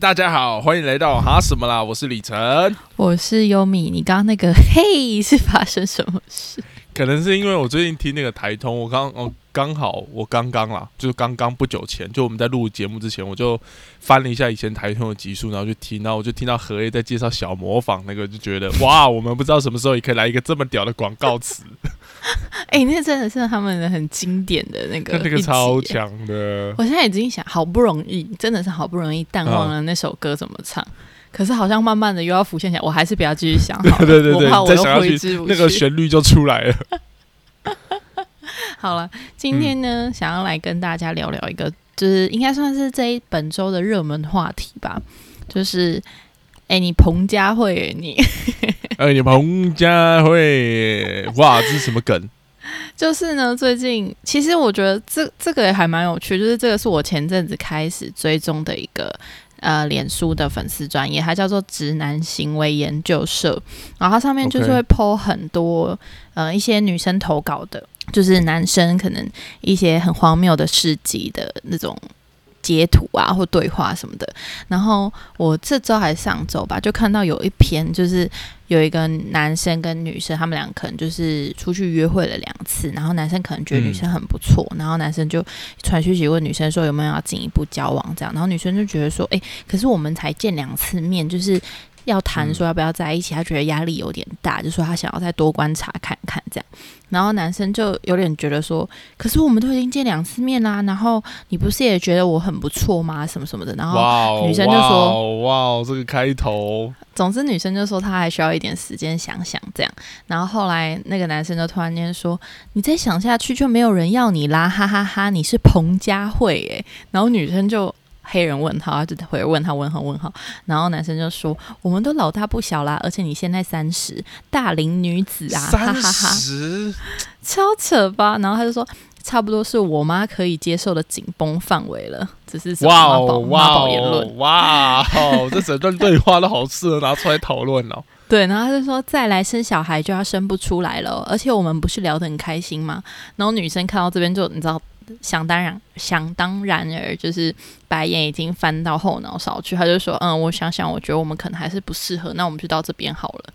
大家好，欢迎来到哈什么啦？我是李晨，我是优米。你刚刚那个 嘿是发生什么事？可能是因为我最近听那个台通，我刚哦刚好我刚刚啦，就是刚刚不久前，就我们在录节目之前，我就翻了一下以前台通的集数，然后就听，然后我就听到何 A 在介绍小模仿那个，就觉得哇，我们不知道什么时候也可以来一个这么屌的广告词。哎，那真的是他们的很经典的那个，那个超强的。我现在已经想，好不容易，真的是好不容易淡忘了那首歌怎么唱，可是好像慢慢的又要浮现起来，我还是不要继续想。好对对对，再想下去，那个旋律就出来了。好了，今天呢，想要来跟大家聊聊一个，就是应该算是这一本周的热门话题吧，就是，哎，你彭佳慧，你。哎，你彭佳慧，哇，这是什么梗？就是呢，最近其实我觉得这这个也还蛮有趣，就是这个是我前阵子开始追踪的一个呃脸书的粉丝专业，它叫做直男行为研究社，然后它上面就是会 po 很多呃一些女生投稿的，就是男生可能一些很荒谬的事迹的那种。截图啊，或对话什么的。然后我这周还是上周吧，就看到有一篇，就是有一个男生跟女生，他们俩可能就是出去约会了两次，然后男生可能觉得女生很不错，然后男生就传讯息问女生说有没有要进一步交往这样，然后女生就觉得说，哎，可是我们才见两次面，就是要谈说要不要在一起，他觉得压力有点大，就说他想要再多观察看看这样。然后男生就有点觉得说，可是我们都已经见两次面啦，然后你不是也觉得我很不错吗？什么什么的。然后女生就说：“哇，这个开头。”总之，女生就说她还需要一点时间想想这样。然后后来那个男生就突然间说：“你再想下去就没有人要你啦，哈哈哈！你是彭佳慧诶。”然后女生就。黑人问号，就回问他问号问号，然后男生就说：“我们都老大不小啦，而且你现在三十，大龄女子啊，哈哈哈，超扯吧？”然后他就说：“差不多是我妈可以接受的紧绷范围了。”只是哇哦哇哦哇哦，这整段对话都好适合拿出来讨论哦。对，然后他就说：“再来生小孩就要生不出来了，而且我们不是聊得很开心吗？”然后女生看到这边就你知道。想当然，想当然而就是白眼已经翻到后脑勺去，他就说：“嗯，我想想，我觉得我们可能还是不适合，那我们就到这边好了。”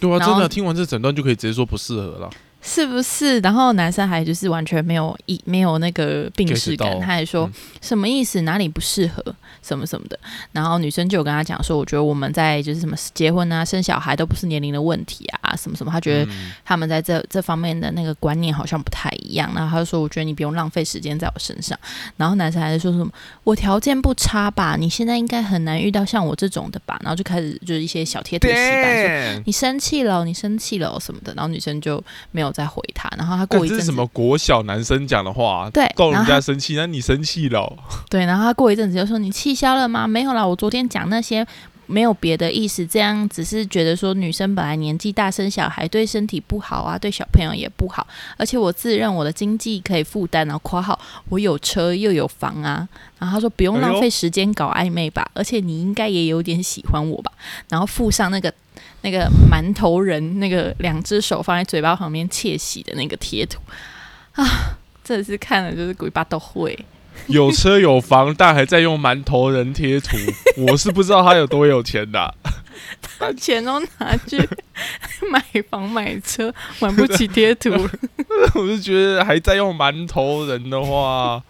对啊，真的听完这整段就可以直接说不适合了。是不是？然后男生还就是完全没有一没有那个病视感，他还说什么意思？哪里不适合？什么什么的？然后女生就有跟他讲说，我觉得我们在就是什么结婚啊、生小孩都不是年龄的问题啊，什么什么。他觉得他们在这这方面的那个观念好像不太一样。然后他就说，我觉得你不用浪费时间在我身上。然后男生还是说什么，我条件不差吧？你现在应该很难遇到像我这种的吧？然后就开始就是一些小贴图洗白，说你生气了，你生气了什么的。然后女生就没有。再回他，然后他过一阵子什么国小男生讲的话，对，够人家生气，那你生气了，对，然后他过一阵子就说你气消了吗？没有啦，我昨天讲那些没有别的意思，这样只是觉得说女生本来年纪大生小孩对身体不好啊，对小朋友也不好，而且我自认我的经济可以负担，然后括号我有车又有房啊，然后他说不用浪费时间搞暧昧吧，而且你应该也有点喜欢我吧，然后附上那个。那个馒头人，那个两只手放在嘴巴旁边窃喜的那个贴图啊，真的是看了就是鬼巴都会。有车有房，但还在用馒头人贴图，我是不知道他有多有钱的。他钱都拿去买房买车，买不起贴图。我就觉得还在用馒头人的话，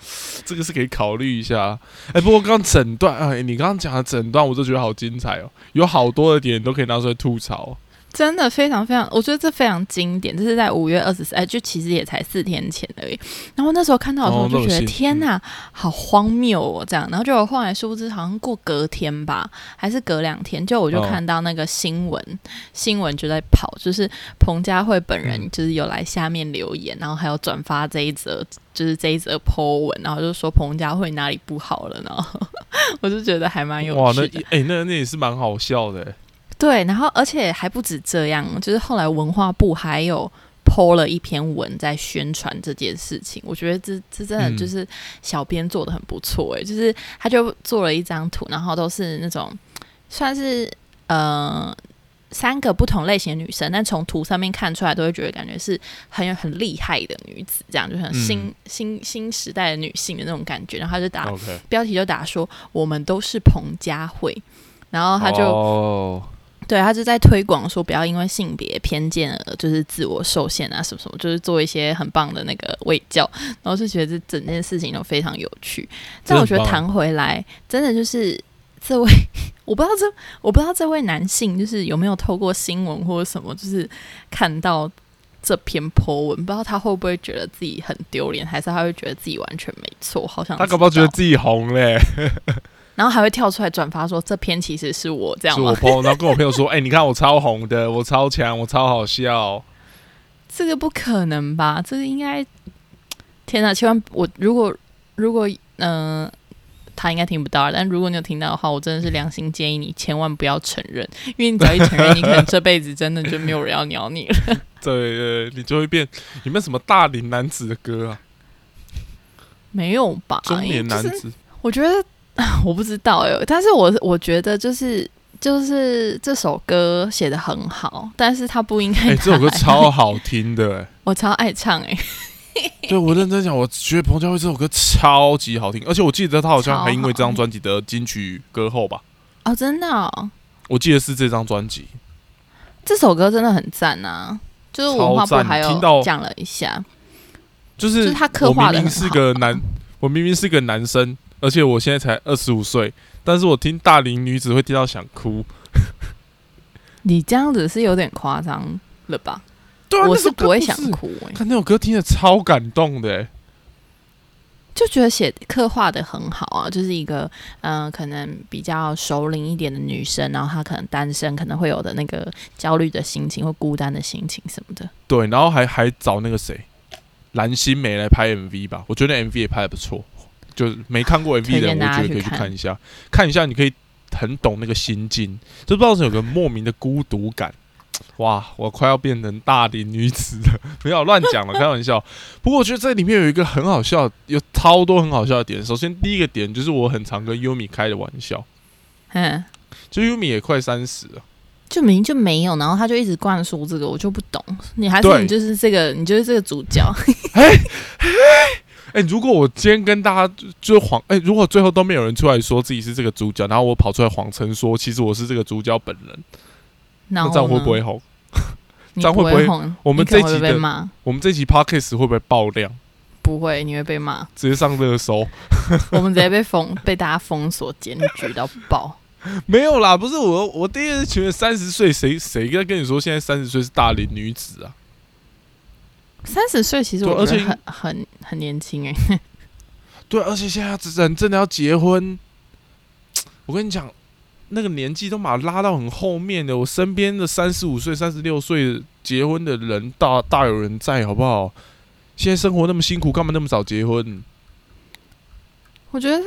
这个是可以考虑一下。哎，不过刚整段哎，你刚刚讲的整段，我就觉得好精彩哦，有好多的点都可以拿出来吐槽。真的非常非常，我觉得这非常经典。这是在五月二十四，哎，就其实也才四天前而已。然后那时候看到的时候，就觉得天哪，好荒谬哦，这样。然后就后来殊不知，好像过隔天吧，还是隔两天，就我就看到那个新闻，新闻就在跑，就是彭佳慧本人就是有来下面留言，然后还有转发这一则，就是这一则 po 文，然后就说彭佳慧哪里不好了呢？我就觉得还蛮有哇，那哎，那那也是蛮好笑的。对，然后而且还不止这样，就是后来文化部还有抛了一篇文在宣传这件事情。我觉得这这真的就是小编做的很不错诶，就是他就做了一张图，然后都是那种算是呃三个不同类型的女生，但从图上面看出来，都会觉得感觉是很有很厉害的女子，这样就很新、新新时代的女性的那种感觉。然后他就打标题就打说我们都是彭佳慧，然后他就、哦对他就在推广说不要因为性别偏见而就是自我受限啊什么什么，就是做一些很棒的那个卫教，然后就觉得这整件事情都非常有趣。但我觉得谈回来，真的就是这位，我不知道这我不知道这位男性就是有没有透过新闻或者什么，就是看到这篇 po 文，不知道他会不会觉得自己很丢脸，还是他会觉得自己完全没错，好像他搞不好觉得自己红嘞，然后还会跳出来转发说这篇其实是我这样吗？是我朋友，然后跟我朋友说，哎、你看我超红的，我超强，我超好笑。这个不可能吧？这个应该，天哪！千万我如果如果嗯、呃他应该听不到，但如果你有听到的话，我真的是良心建议你千万不要承认，因为你只要一承认，你可能这辈子真的就没有人要鸟你了。对对，你就会变。有没有什么大龄男子的歌啊？没有吧？中年男就是子，我觉得 我不知道哎，但是我我觉得就是就是这首歌写的很好，但是他不应该哎、拿这首歌超好听的、哎。我超爱唱哎，对我认真讲，我觉得彭佳慧这首歌超级好听，而且我记得他好像还因为这张专辑得金曲歌后吧，哦，真的、哦，我记得是这张专辑。这首歌真的很赞啊！就是文化部还有讲了一下，就就是是他刻画的明明是个男，我明明是个男生，而且我现在才二十五岁，但是我听大龄女子会听到想哭。你这样子是有点夸张了吧？对啊，我是不会想。哭、欸，看那首歌听着超感动的、哎就觉得写刻画的很好啊，就是一个嗯、呃可能比较熟龄一点的女生，然后她可能单身，可能会有的那个焦虑的心情或孤单的心情什么的。对，然后还还找那个谁，蓝心湄来拍 MV 吧，我觉得 MV 也拍的不错，就是没看过 MV 的我觉得可以去去看看一下，看一下你可以很懂那个心境，就不知道是有个莫名的孤独感。哇，我快要变成大龄女子了，不要乱讲了，开玩笑。不过我觉得这里面有一个很好笑，有超多很好笑的点。首先第一个点就是我很常跟 Yumi 开的玩笑，嗯，就 Yumi 也快三十了，就明明就没有，然后他就一直灌输这个，我就不懂。你还是你就是这个，你就是这个主角。哎、如果我今天跟大家就就谎，哎、如果最后都没有人出来说自己是这个主角，然后我跑出来谎称说其实我是这个主角本人，那这样会不会红？你这样会不会会红？我们这一集的？我们这集 podcast 会不会爆量，不会，你会被骂。直接上热搜？我们直接被封，被大家封锁、检举到爆。没有啦，不是我，我第一个是觉得三十岁谁谁在跟你说现在三十岁是大龄女子啊？三十岁其实我而且我觉得很很很年轻哎、对，而且现在人真的要结婚，我跟你讲，那个年纪都把它拉到很后面的。我身边的三十五岁、三十六岁结婚的人大大有人在，好不好？现在生活那么辛苦，干嘛那么早结婚？我觉得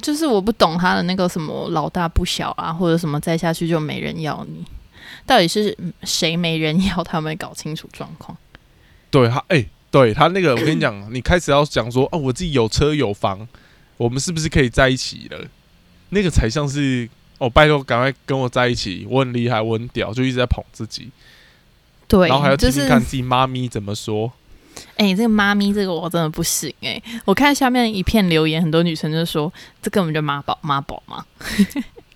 就是我不懂他的那个什么老大不小啊，或者什么再下去就没人要你，到底是嗯谁没人要？他们搞清楚状况。对他，哎、对他那个，我跟你讲，你开始要讲说，哦，我自己有车有房，我们是不是可以在一起了？那个才像是，哦，拜托，赶快跟我在一起，我很厉害，我很屌，就一直在捧自己，对，然后还要就是听听看自己妈咪怎么说。哎、这个妈咪这个我真的不行哎、我看下面一片留言，很多女生就说这根本就妈宝妈宝嘛，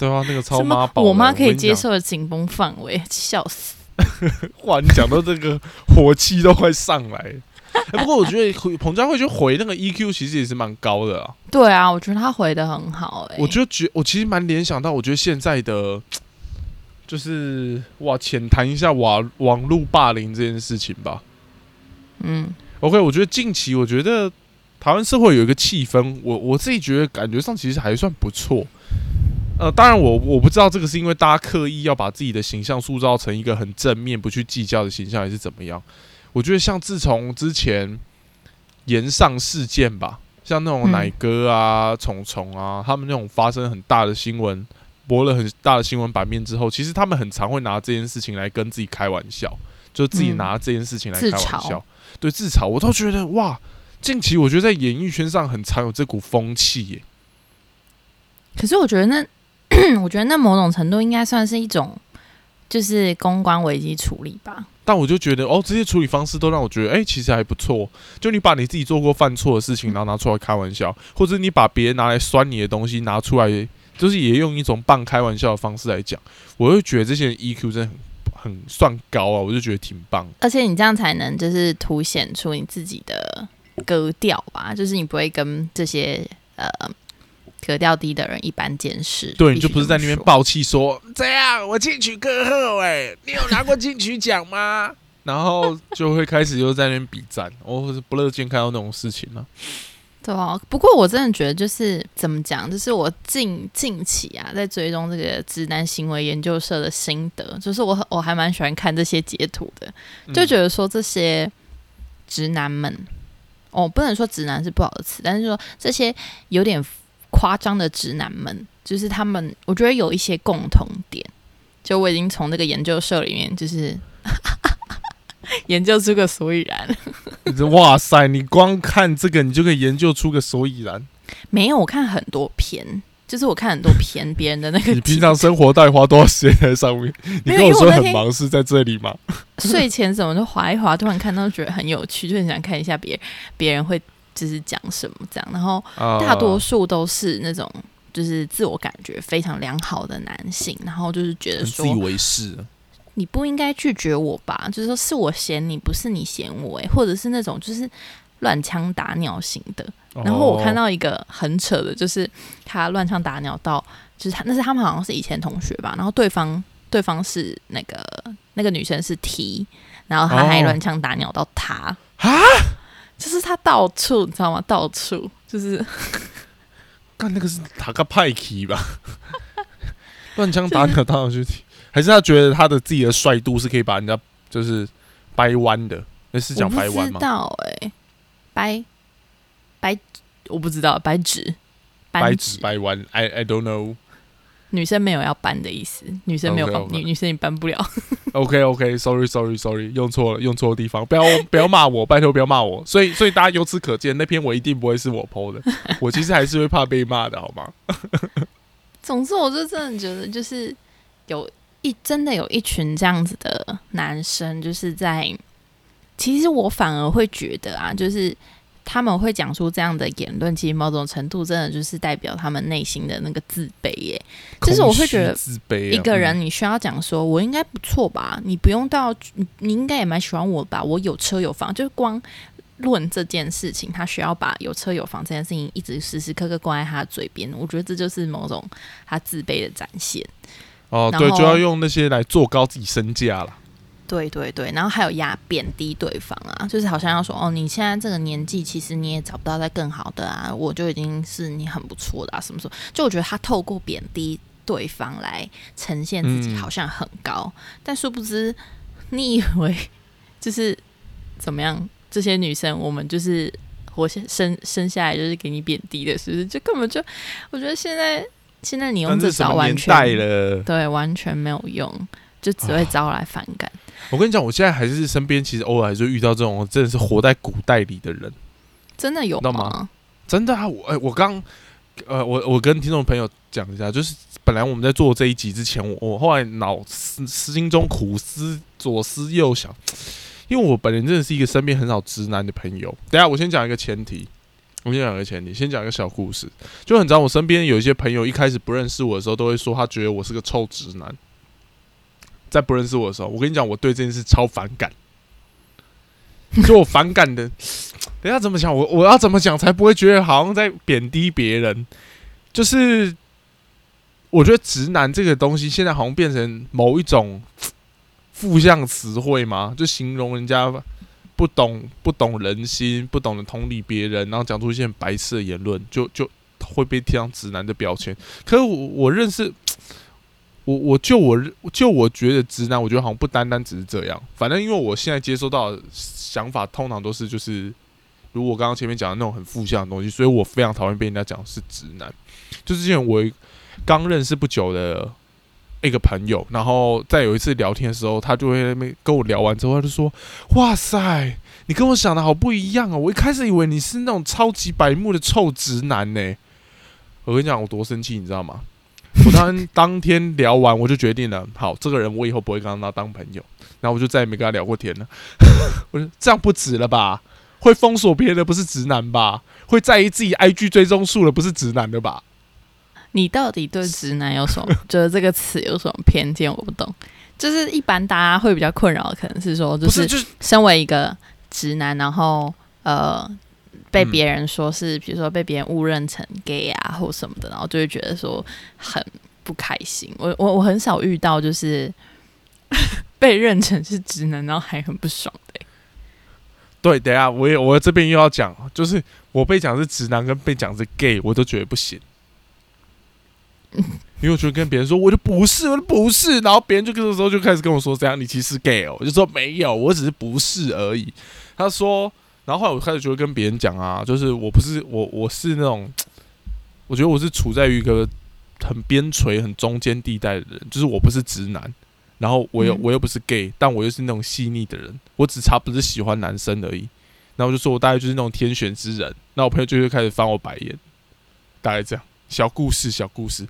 对啊，那个超妈宝，我妈可以接。受的紧绷范围，笑死。哇，你讲到这个火气都快上来了。哎不过我觉得彭佳慧就回那个 EQ 其实也是蛮高的啊。对啊，我觉得他回的很好哎、我就觉我其实蛮联想到，我觉得现在的就是哇，浅谈一下网网络霸凌这件事情吧。嗯 OK，我觉得近期我觉得台湾社会有一个气氛，我我自己觉得感觉上其实还算不错。呃，当然我我不知道这个是因为大家刻意要把自己的形象塑造成一个很正面、不去计较的形象，还是怎么样？我觉得像自从之前延上事件吧，像那种嗯奶哥啊、虫虫啊，他们那种发生很大的新闻，博了很大的新闻版面之后，其实他们很常会拿这件事情来跟自己开玩笑，就自己嗯拿这件事情来开玩笑，对自嘲，我都觉得哇，近期我觉得在演艺圈上很常有这股风气耶。可是我觉得那 我觉得那某种程度应该算是一种，就是公关危机处理吧。但我就觉得，哦，这些处理方式都让我觉得，哎，其实还不错。就你把你自己做过犯错的事情，然后拿出来开玩笑，或者你把别人拿来酸你的东西拿出来，就是也用一种半开玩笑的方式来讲，我会觉得这些人 EQ 真的很很算高啊，我就觉得挺棒。而且你这样才能就是凸显出你自己的格调吧，就是你不会跟这些呃。格调低的人一般见识，对，你就不是在那边爆气说这样，我进取歌后哎，你有拿过进取奖吗？然后就会开始又在那边比赞，我是不乐见看到那种事情了。对啊，不过我真的觉得就是怎么讲，就是我近近期啊，在追踪这个直男行为研究社的心得，就是我我还蛮喜欢看这些截图的，就觉得说这些直男们，哦，不能说直男是不好的词，但是说这些有点。夸张的直男们，就是他们，我觉得有一些共同点。就我已经从那个研究社里面，就是 研究出个所以然。哇塞，你光看这个，你就可以研究出个所以然？没有，我看很多篇，就是我看很多篇别人的那个。你平常生活到底花多少时间在上面？你跟我说很忙是在这里吗？睡前什么就划一划，突然看到觉得很有趣，就很想看一下别别人会。就是讲什么这样，然后大多数都是那种就是自我感觉非常良好的男性，然后就是觉得说自以为是，你不应该拒绝我吧？就是说是我嫌你，不是你嫌我，哎，或者是那种就是乱枪打鸟型的。然后我看到一个很扯的，就是他乱枪打鸟到，就是他那是他们好像是以前同学吧，然后对方对方是那个那个女生是 T，然后他还乱枪打鸟到他啊。就是他到处，你知道吗？到处就是，干那个是塔克派奇吧？乱枪打鸟，当然去踢，还是他觉得他的自己的帅度是可以把人家就是掰弯的？那是讲掰弯吗？知道哎，掰掰，我不知道掰直，掰直掰弯，I I don't know。女生没有要搬的意思，女生没有搬，女女生你搬不了。OK OK，Sorry Sorry Sorry，用错了，用错地方，不要不要骂我，拜托不要骂我。所以所以大家由此可见，那篇我一定不会是我 PO 的，我其实还是会怕被骂的，好吗？总之，我就真的觉得，就是有一真的有一群这样子的男生，就是在，其实我反而会觉得啊，就是。他们会讲出这样的言论，其实某种程度真的就是代表他们内心的那个自卑耶。就是我会觉得，自卑一个人你需要讲说，我应该不错吧？你不用到，你你应该也蛮喜欢我吧？我有车有房，就是光论这件事情，他需要把有车有房这件事情一直时时刻刻挂在他的嘴边。我觉得这就是某种他自卑的展现。哦，对，就要用那些来做高自己身价了。对对对，然后还有压贬低对方啊，就是好像要说哦，你现在这个年纪，其实你也找不到再更好的啊，我就已经是你很不错的啊，什么什么，就我觉得他透过贬低对方来呈现自己好像很高，但殊不知，你以为就是怎么样？这些女生，我们就是活生生生下来就是给你贬低的，是不是？就根本就，我觉得现在现在你用这招完全对，完全没有用，就只会招来反感。我跟你讲，我现在还是身边，其实偶尔还是遇到这种真的是活在古代里的人，真的有吗？真的啊！我哎，我刚呃，我我跟听众朋友讲一下，就是本来我们在做这一集之前，我我后来脑思心中苦思左思右想，因为我本人真的是一个身边很少直男的朋友。等下我先讲一个前提，我先讲一个前提，先讲一个小故事，就很早。我身边有一些朋友一开始不认识我的时候，都会说他觉得我是个臭直男。在不认识我的时候，我跟你讲，我对这件事超反感。就我反感的，等下怎么讲？我我要怎么讲才不会觉得好像在贬低别人？就是我觉得直男这个东西，现在好像变成某一种负向词汇嘛，就形容人家不懂不懂人心，不懂得同理别人，然后讲出一些白痴的言论，就就会被贴上直男的标签。可是我我认识。我我就我就我觉得直男，我觉得好像不单单只是这样。反正因为我现在接收到想法，通常都是就是，如果刚刚前面讲的那种很负向的东西，所以我非常讨厌被人家讲是直男。就之前我刚认识不久的一个朋友，然后在有一次聊天的时候，他就会那边跟我聊完之后，他就说：“哇塞，你跟我想的好不一样啊！我一开始以为你是那种超级白目的臭直男呢。”我跟你讲，我多生气，你知道吗？我当当天聊完，我就决定了，好，这个人我以后不会跟他当朋友，然后我就再也没跟他聊过天了。我说这样不值了吧？会封锁别人的不是直男吧？会在意自己 IG 追踪数的不是直男的吧？你到底对直男有什么觉得这个词有什么偏见？我不懂。就是一般大家会比较困扰的，可能是说，就是身为一个直男，然后呃被别人说是，比如说被别人误认成 gay 啊或什么的，然后就会觉得说很不开心。我我我很少遇到就是 被认成是直男，然后还很不爽的。对，等下我也我这边又要讲，就是我被讲是直男跟被讲是 gay，我都觉得不行。因为我就跟别人说，我就不是，我就不是，然后别人就这个时候就开始跟我说，这样你其实 gay 哦，我就说没有，我只是不是而已。他说，然后后来我开始就会跟别人讲啊，就是我不是我，我是那种，我觉得我是处在于一个很边陲、很中间地带的人，就是我不是直男，然后我又我又不是 gay，但我又是那种细腻的人，我只差不是喜欢男生而已。然后我就说我大概就是那种天选之人，那我朋友就会开始翻我白眼，大概这样。小故事，小故事。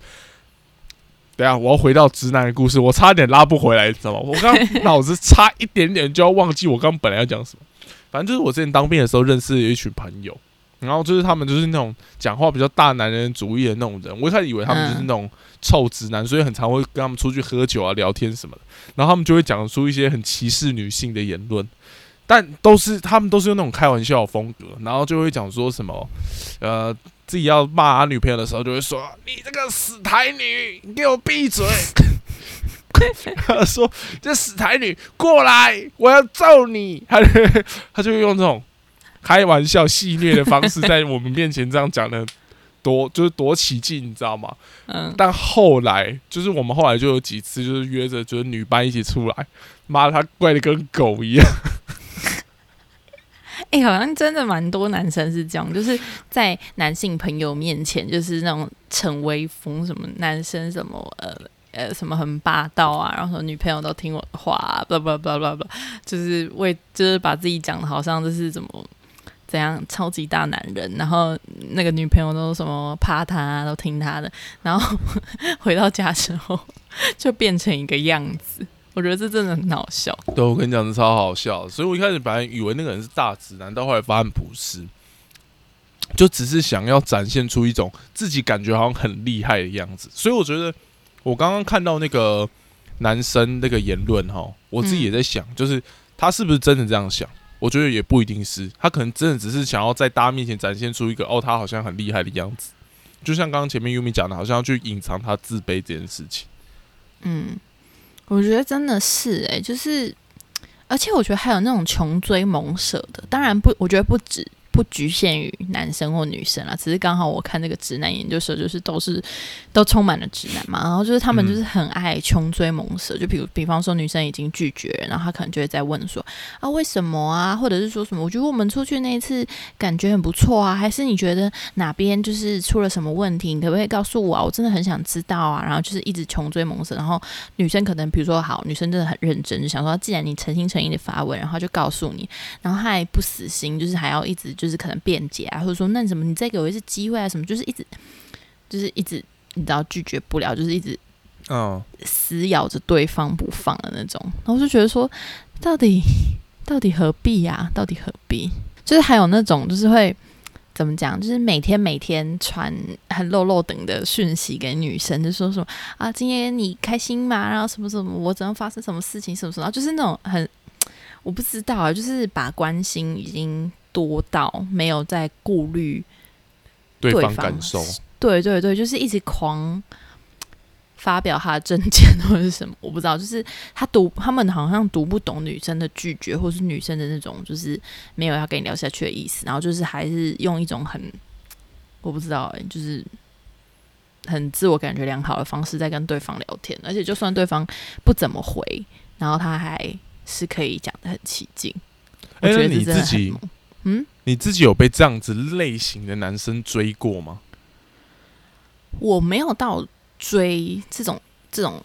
等下，我要回到直男的故事，我差点拉不回来，你知道吗？我刚 脑子差一点点就要忘记我刚本来要讲什么。反正就是我之前当兵的时候认识有一群朋友，然后就是他们就是那种讲话比较大男人主义的那种人。我一开始以为他们就是那种臭直男，所以很常会跟他们出去喝酒啊、聊天什么的。然后他们就会讲出一些很歧视女性的言论，但都是他们都是用那种开玩笑的风格，然后就会讲说什么，呃。自己要骂他女朋友的时候，就会说：“你这个死台女，你给我闭嘴！” 他说：“ 这死台女过来，我要揍你！”他 他就用这种开玩笑、戏谑的方式，在我们面前这样讲的，多就是多起劲，你知道吗？嗯。但后来，就是我们后来就有几次，就是约着就是女班一起出来，妈的，他怪的跟狗一样。哎，好像真的蛮多男生是这样，就是在男性朋友面前，就是那种逞威风，什么男生什么呃呃什么很霸道啊，然后说女朋友都听我的话，不不不不不，就是为就是把自己讲的好像就是怎么怎样超级大男人，然后那个女朋友都什么怕他，都听他的，然后 回到家之后 就变成一个样子。我觉得这真的很好笑。对，我跟你讲，是超好笑。所以我一开始本来以为那个人是大直男，到后来发现不是，就只是想要展现出一种自己感觉好像很厉害的样子。所以我觉得，我刚刚看到那个男生那个言论哈，我自己也在想，就是他是不是真的这样想？我觉得也不一定是，他可能真的只是想要在大家面前展现出一个哦，他好像很厉害的样子。就像刚刚前面 Umi 讲的，好像要去隐藏他自卑这件事情。嗯。我觉得真的是哎，就是，而且我觉得还有那种穷追猛舍的，当然不，我觉得不止。不局限于男生或女生啦，只是刚好我看那个直男研究所，就是都是都充满了直男嘛。然后就是他们就是很爱穷追猛舍，就比如比方说女生已经拒绝，然后他可能就会在问说啊为什么啊，或者是说什么？我觉得我们出去那一次感觉很不错啊，还是你觉得哪边就是出了什么问题？你可不可以告诉我啊？我真的很想知道啊。然后就是一直穷追猛舍，然后女生可能比如说好，女生真的很认真，就想说既然你诚心诚意的发问，然后就告诉你，然后他还不死心，就是还要一直。就是可能辩解啊，或者说那什么，你再给我一次机会啊，什么，就是一直，就是一直，你知道拒绝不了，就是一直，嗯，死咬着对方不放的那种。然后我就觉得说，到底到底何必呀？到底何必？就是还有那种，就是会怎么讲？就是每天每天传很漏漏等的讯息给女生，就说什么啊，今天你开心吗？然后什么什么，我怎样发生什么事情？什么什么？就是那种很，我不知道啊，就是把关心已经。多到没有在顾虑对方感受，对对对，就是一直狂发表他的证件或者是什么，我不知道，就是他读他们好像读不懂女生的拒绝，或是女生的那种就是没有要跟你聊下去的意思，然后就是还是用一种很我不知道，就是很自我感觉良好的方式在跟对方聊天，而且就算对方不怎么回，然后他还是可以讲的很起劲。哎，那你自己？嗯，你自己有被这样子类型的男生追过吗？我没有到追这种这种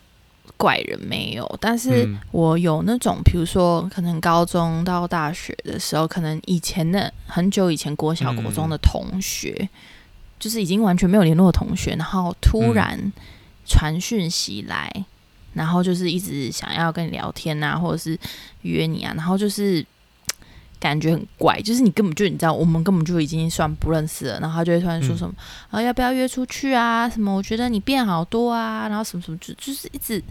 怪人没有，但是我有那种，比如说可能高中到大学的时候，可能以前的很久以前国小国中的同学，就是已经完全没有联络的同学，然后突然传讯息来，然后就是一直想要跟你聊天啊，或者是约你啊，然后就是感觉很怪，就是你根本就你知道，我们根本就已经算不认识了，然后他就会突然说什么，啊要不要约出去啊？什么我觉得你变好多啊，然后什么什么就就是一直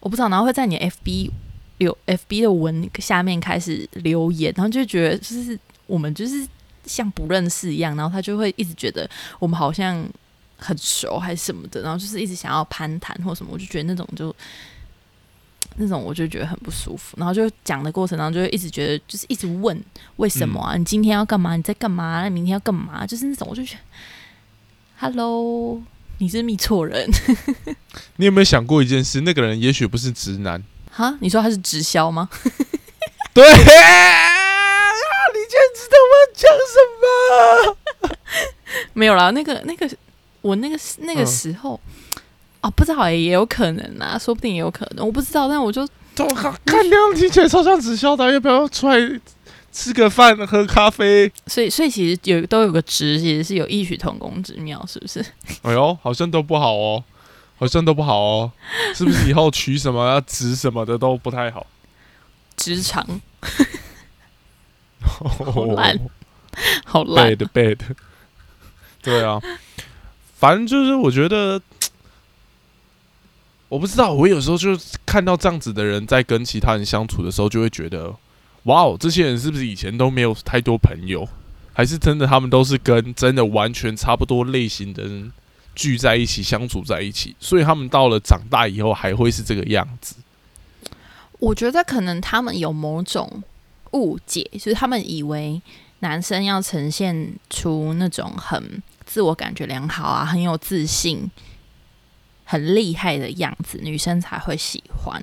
我不知道，然后会在你 FB 留 FB 的文下面开始留言，然后就觉得就是我们就是像不认识一样，然后他就会一直觉得我们好像。很熟还是什么的，然后就是一直想要攀谈或什么，我就觉得那种就那种我就觉得很不舒服。然后就讲的过程当中，就一直觉得就是一直问为什么啊？你今天要干嘛？你在干嘛？那明天要干嘛？就是那种我就觉得，Hello，你是密错人。你有没有想过一件事？那个人也许不是直男。哈？你说他是直销吗？对，你竟然知道我要讲什么？没有啦，那个那个。我那个那个时候，哦，不知道也有可能啊，说不定也有可能，我不知道。但我就，我靠，看样听起来超像直销的，要不要出来吃个饭、喝咖啡？所以，所以其实有都有个直，其实是有异曲同工之妙，是不是？哎呦，好像都不好哦，好像都不好哦，是不是？以后取什么要直什么的都不太好。职场，好烂，好烂的 bad，对啊。反正就是，我觉得，我不知道。我有时候就看到这样子的人在跟其他人相处的时候，就会觉得，哇哦，这些人是不是以前都没有太多朋友？还是真的他们都是跟真的完全差不多类型的人聚在一起相处在一起？所以他们到了长大以后还会是这个样子？我觉得可能他们有某种误解，就是他们以为男生要呈现出那种很。自我感觉良好啊，很有自信、很厉害的样子，女生才会喜欢。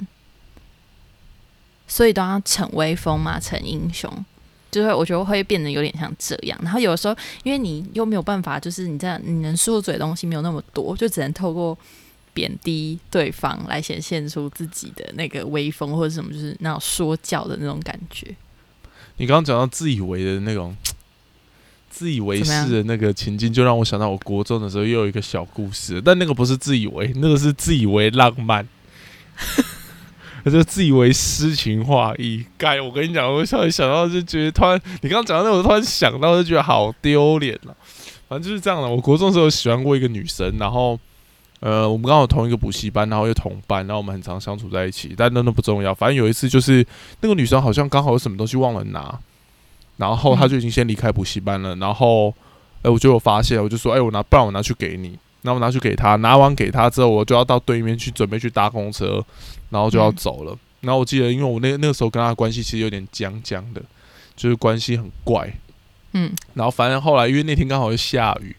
所以都要逞威风嘛，逞英雄，就是我觉得会变得有点像这样。然后有时候，因为你又没有办法，就是你这样，你能说嘴的东西没有那么多，就只能透过贬低对方来显现出自己的那个威风或者什么，就是那种说教的那种感觉。你刚刚讲到自以为的那种。自以为是的那个情境，就让我想到我国中的时候又有一个小故事，但那个不是自以为，那个是自以为浪漫，那 就自以为诗情画意。该，我跟你讲，我突然想到，就觉得突然你刚刚讲到那，我突然想到，就觉得好丢脸了。反正就是这样的。我国中时候喜欢过一个女生，然后呃，我们刚好同一个补习班，然后又同班，然后我们很常相处在一起。但那都不重要，反正有一次就是那个女生好像刚好有什么东西忘了拿。然后他就已经先离开补习班了。然后，哎，我就有发现，我就说，哎，我拿，不然我拿去给你。那我拿去给他，拿完给他之后，我就要到对面去准备去搭公车，然后就要走了。然后我记得，因为我那那个时候跟他的关系其实有点僵僵的，就是关系很怪。嗯。然后反正后来，因为那天刚好又下雨，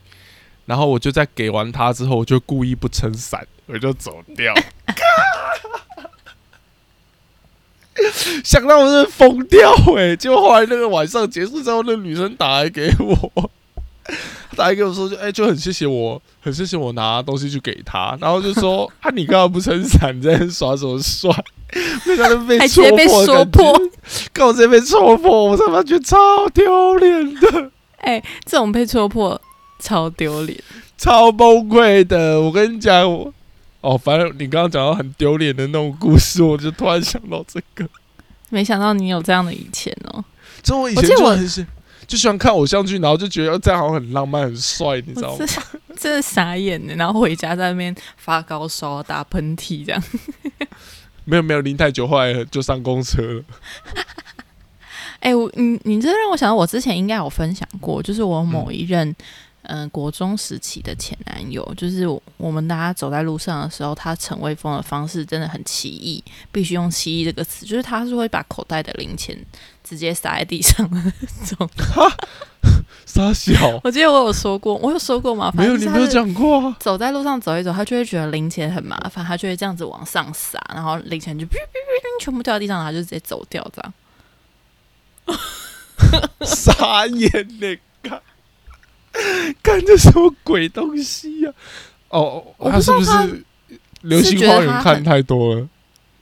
然后我就在给完他之后，我就故意不撑伞，我就走掉。想到我是疯掉哎！结果后来那个晚上结束之后，那女生打来给我，打来给我说就哎就很谢谢我，很谢谢我拿东西去给她，然后就说 啊你刚刚不撑伞，在耍什么帅？那个人被戳破，刚好直接被戳破，我他妈觉得超丢脸的。哎，这种被戳破超丢脸，超崩溃的。我跟你讲我。哦，反正你刚刚讲到很丢脸的那种故事，我就突然想到这个。没想到你有这样的以前哦！就我以前就很喜就喜欢看偶像剧，然后就觉得这样好像很浪漫、很帅，你知道吗？真的傻眼呢！然后回家在那边发高烧、打喷嚏这样。没 有没有，淋太久，后来就上公车了。哎，我你你这让我想到，我之前应该有分享过，就是我某一任。嗯，国中时期的前男友，就是我们大家走在路上的时候，他逞威风的方式真的很奇异，必须用“奇异”这个词，就是他是会把口袋的零钱直接撒在地上的那种。傻小，我记得我有说过，我有说过吗？没有，你没有讲过。走在路上走一走，他就会觉得零钱很麻烦，他就会这样子往上撒，然后零钱就哔哔哔全部掉在地上，他就直接走掉，这样。傻眼嘞！看这什么鬼东西呀？哦，他是不是《流星花园》看太多了？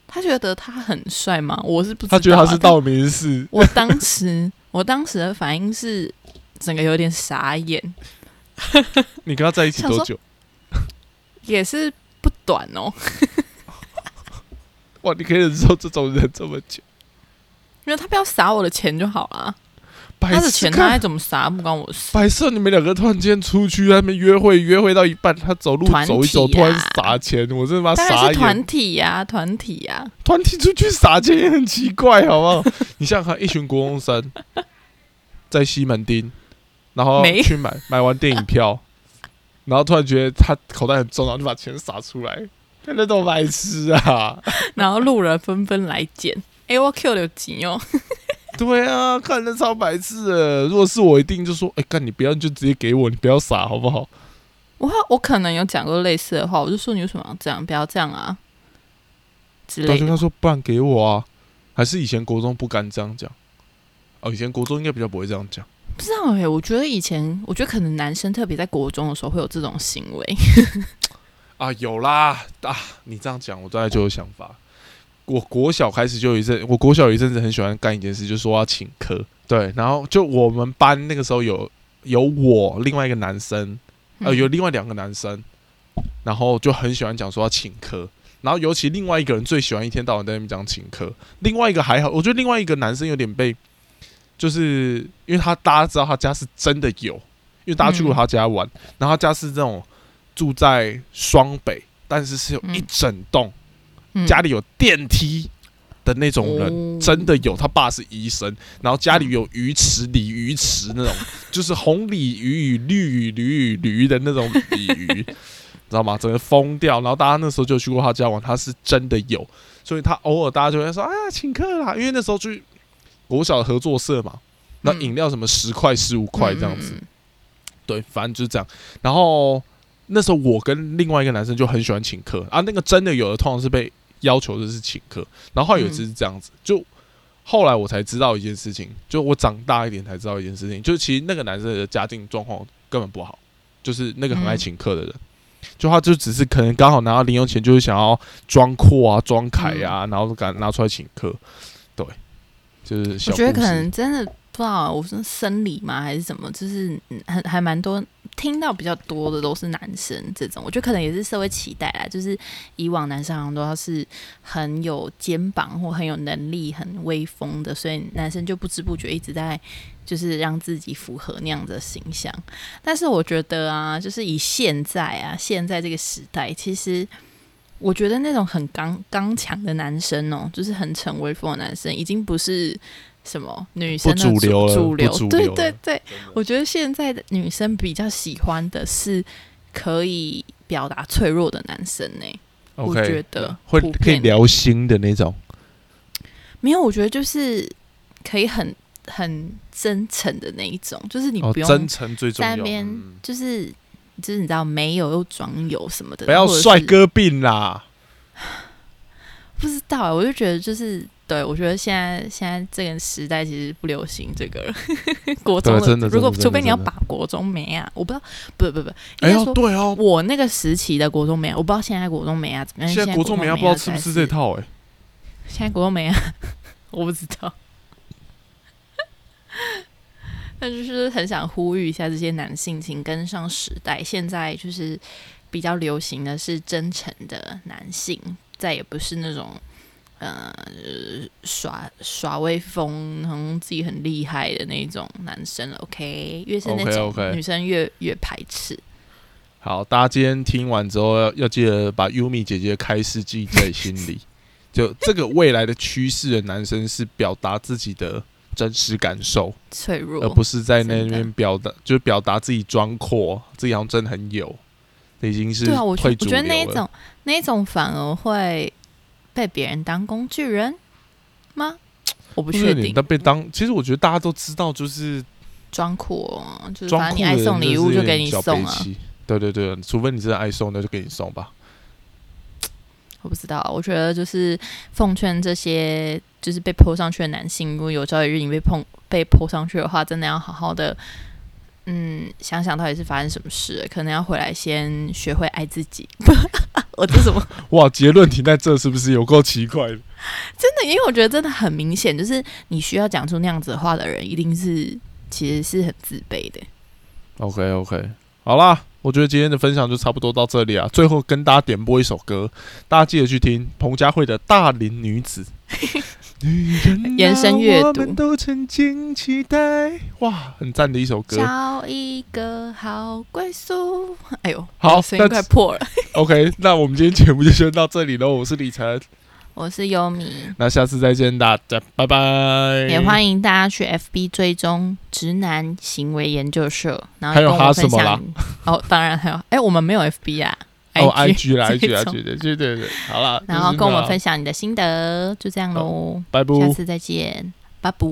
他觉得他很帅吗？我是不知道，他觉得他是道明寺。我当时，我当时的反应是整个有点傻眼。你跟他在一起多久？也是不短哦。哇，你可以忍受这种人这么久？因为他不要撒我的钱就好了，白他的钱他爱怎么撒不关我事。白色，你们两个突然间出去那边约会，约会到一半，他走路走一走，突然啊撒钱，我真的妈傻眼。是团体呀、团体呀、团体出去撒钱也很奇怪，好不好？你想想看，一群国中生在西门町，然后没去买买完电影票，然后突然觉得他口袋很重，然后就把钱撒出来，看那种白痴啊！然后路人纷纷来捡。哎、我 Q 有急哦，对啊，看那超白痴的。如果是我，一定就说：“哎、干你不要，你就直接给我，你不要傻，好不好我我可能有讲过类似的话，我就说你为什么要这样？不要这样啊之？”类的。然后就他说：“不然给我啊。”还是以前国中不敢这样讲？哦，以前国中应该比较不会这样讲。不知道哎、我觉得以前，我觉得可能男生特别在国中的时候会有这种行为。啊，有啦啊！你这样讲，我大概就有想法。我国小开始就有一阵，我国小有一阵子很喜欢干一件事，就是说要请客。对，然后就我们班那个时候有有我另外一个男生，呃，嗯有另外两个男生，然后就很喜欢讲说要请客。然后尤其另外一个人最喜欢一天到晚在那边讲请客，另外一个还好，我觉得另外一个男生有点被，就是因为他大家知道他家是真的有，因为大家去过他家玩，然后他家是这种住在双北，但是是有一嗯整栋、嗯家里有电梯的那种人，哦真的有。他爸是医生，然后家里有鱼池、鲤鱼池那种，就是红鲤鱼与绿鲤鱼、驴与驴的那种鲤鱼，知道吗？整个疯掉。然后大家那时候就去过他家玩，他是真的有，所以他偶尔大家就会说：“哎呀，请客啦！”因为那时候去国小的合作社嘛，那嗯饮料什么十块、十五块这样子。对，反正就是这样。然后那时候我跟另外一个男生就很喜欢请客啊，那个真的有的通常是被要求的是请客，然后后来有一次是这样子，就后来我才知道一件事情，就我长大一点才知道一件事情，就是其实那个男生的家境状况根本不好，就是那个很爱嗯请客的人。就他就只是可能刚好拿到零用钱，就是想要装阔啊、装凯啊，然后敢拿出来请客，对，就是小我觉得可能真的不知道，我是生理嘛还是什么，就是嗯很还蛮多听到比较多的都是男生这种，我觉得可能也是社会期待啦，就是以往男生好像都是很有肩膀或很有能力、很威风的，所以男生就不知不觉一直在就是让自己符合那样的形象。但是我觉得啊，就是以现在啊，现在这个时代，其实。我觉得那种很刚刚强的男生哦，就是很逞威风的男生，已经不是什么女生的不主流了主流，对不主流了对对，我觉得现在的女生比较喜欢的是可以表达脆弱的男生呢、我觉得会可以聊心的那种。没有，我觉得就是可以很很真诚的那一种，就是你哦，不用真诚最重要。在那边嗯就是就是你知道没有又装有什么的，不要帅哥病啦。不知道、欸，我就觉得就是对我觉得现在现在这个时代其实不流行这个了 国中的如果除非你要把国中美啊，我不知道，不不不，哎呦，应该说对哦，我那个时期的国中美啊，我不知道现在国中美啊怎么样。现在国中美美亚不知道是不是这？套哎。现在国中美啊，我不知道。那就是很想呼吁一下这些男性，请跟上时代。现在就是比较流行的是真诚的男性，再也不是那种呃耍耍威风，然后自己很厉害的那种男生了。OK，越是那种女生越越排斥。好，大家今天听完之后要要记得把 Yumi 姐姐的开示记在心里。就这个未来的趋势的男生是表达自己的真实感受，脆弱，而不是在那边表达，就是表达自己装阔，自己好像真的很有。这已经是对啊，我觉我觉得那一种那一种反而会被别人当工具人吗？我不确定，但被当，其实我觉得大家都知道，就是装酷哦，就是反正你爱送礼物就给你送啊。对对对，除非你真的爱送，那就给你送吧。我不知道，我觉得就是奉劝这些就是被泼上去的男性，如果有朝一日你被碰被泼上去的话，真的要好好的。嗯，想想到底是发生什么事，可能要回来先学会爱自己。我这什么？哇，结论停在这，是不是有够奇怪的？真的，因为我觉得真的很明显，就是你需要讲出那样子的话的人，一定是其实是很自卑的。OK OK，好啦，我觉得今天的分享就差不多到这里啊。最后跟大家点播一首歌，大家记得去听彭佳慧的《大龄女子》。女人啊 延伸阅读我们都曾经期待，哇，很赞的一首歌。找一个好归宿。哎呦，好我声音快破了。OK，那我们今天节目就先到这里喽。我是李晨，我是优米，那下次再见，大家拜拜。也欢迎大家去 FB 追踪直男行为研究社，然后还有什么啦享。哦，当然还有，哎，我们没有 FB 啊。哦，IG 啦 追，IG 啦对对对对，好了，然后跟我们分享，享你的心得，就这样喽。拜拜。下次再见，拜拜。